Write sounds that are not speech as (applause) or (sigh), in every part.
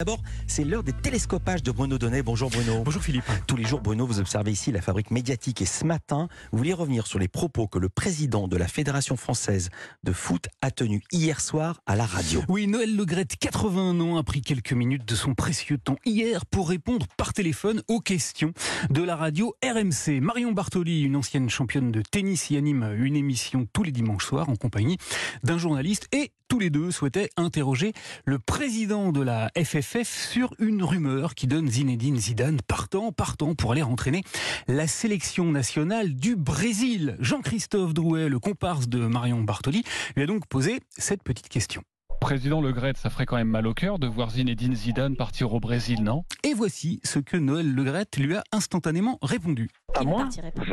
D'abord, c'est l'heure des télescopages de Bruno Donnet. Bonjour Bruno. Bonjour Philippe. Tous les jours, Bruno, vous observez ici la fabrique médiatique et ce matin, vous voulez revenir sur les propos que le président de la Fédération française de foot a tenus hier soir à la radio. Oui, Noël Legrette, 81 ans, a pris quelques minutes de son précieux temps hier pour répondre par téléphone aux questions de la radio RMC. Marion Bartoli, une ancienne championne de tennis, y anime une émission tous les dimanches soirs en compagnie d'un journaliste et tous les deux souhaitaient interroger le président de la FFF sur une rumeur qui donne Zinedine Zidane partant, partant pour aller entraîner la sélection nationale du Brésil. Jean-Christophe Drouet, le comparse de Marion Bartoli, lui a donc posé cette petite question. Président Le Gret, ça ferait quand même mal au cœur de voir Zinedine Zidane partir au Brésil, non? Et voici ce que Noël Le Gret lui a instantanément répondu. À moi?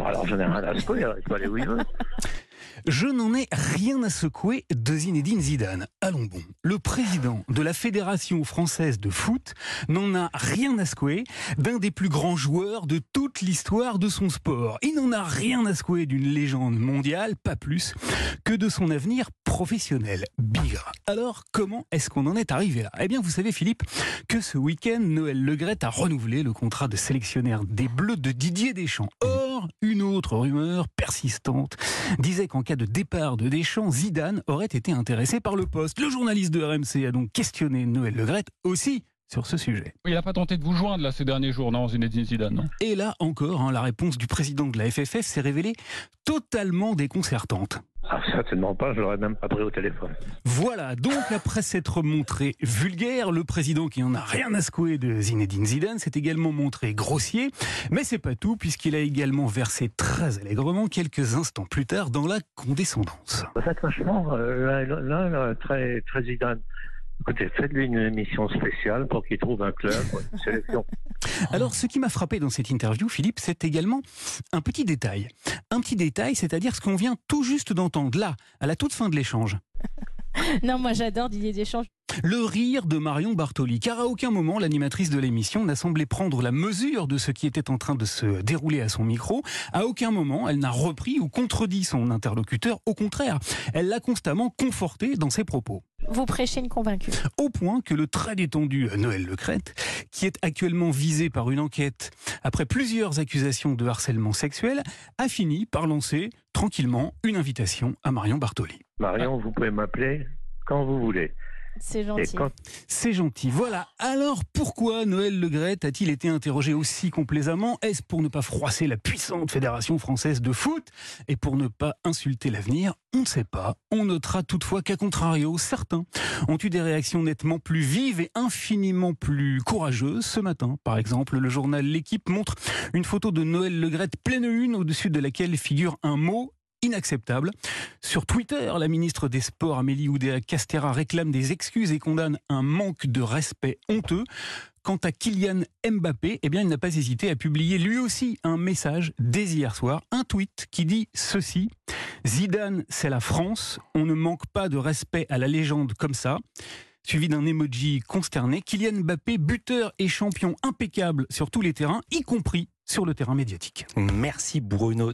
Alors j'en ai rien à secouer, il peut aller où il veut. (laughs) Je n'en ai rien à secouer de Zinedine Zidane. Allons bon. Le président de la Fédération française de foot n'en a rien à secouer d'un des plus grands joueurs de toute l'histoire de son sport. Il n'en a rien à secouer d'une légende mondiale, pas plus, que de son avenir professionnel. Bigre. Alors, comment est-ce qu'on en est arrivé là? Eh bien, vous savez, Philippe, que ce week-end, Noël Legrette a renouvelé le contrat de sélectionnaire des Bleus de Didier Deschamps. Une autre rumeur persistante disait qu'en cas de départ de Deschamps, Zidane aurait été intéressé par le poste. Le journaliste de RMC a donc questionné Noël Legrette aussi sur ce sujet. Il n'a pas tenté de vous joindre là ces derniers jours, non, Zinedine Zidane, non? Et là encore, hein, la réponse du président de la FFF s'est révélée totalement déconcertante. Ah, certainement pas, je l'aurais même pas pris au téléphone. Voilà, donc après s'être montré vulgaire, le président qui en a rien à secouer de Zinedine Zidane s'est également montré grossier, mais c'est pas tout puisqu'il a également versé très allègrement quelques instants plus tard dans la condescendance. Franchement, euh, là, là, là, très, très Zidane. Écoutez, faites-lui une émission spéciale pour qu'il trouve un club, une (laughs) sélection. Alors, ce qui m'a frappé dans cette interview, Philippe, c'est également un petit détail. Un petit détail, c'est-à-dire ce qu'on vient tout juste d'entendre là, à la toute fin de l'échange. (laughs) Non, moi j'adore Didier Deschamps. Le rire de Marion Bartoli, car à aucun moment l'animatrice de l'émission n'a semblé prendre la mesure de ce qui était en train de se dérouler à son micro. À aucun moment elle n'a repris ou contredit son interlocuteur. Au contraire, elle l'a constamment conforté dans ses propos. Vous prêchez une convaincue. Au point que le très détendu Noël Lecrette, qui est actuellement visé par une enquête après plusieurs accusations de harcèlement sexuel, a fini par lancer tranquillement une invitation à Marion Bartoli. Marion, vous pouvez m'appeler quand vous voulez. C'est gentil. quand C'est gentil. Voilà. Alors pourquoi Noël Legrette a-t-il été interrogé aussi complaisamment? Est-ce pour ne pas froisser la puissante Fédération française de foot? Et pour ne pas insulter l'avenir? On ne sait pas. On notera toutefois qu'à contrario, certains ont eu des réactions nettement plus vives et infiniment plus courageuses. Ce matin, par exemple, le journal L'équipe montre une photo de Noël Legrette pleine une au-dessus de laquelle figure un mot inacceptable. Sur Twitter, la ministre des Sports Amélie Oudéa-Castera réclame des excuses et condamne un manque de respect honteux. Quant à Kylian Mbappé, eh bien, il n'a pas hésité à publier lui aussi un message dès hier soir, un tweet qui dit ceci Zidane, c'est la France. On ne manque pas de respect à la légende comme ça. Suivi d'un emoji consterné, Kylian Mbappé, buteur et champion impeccable sur tous les terrains, y compris sur le terrain médiatique. Merci Bruno.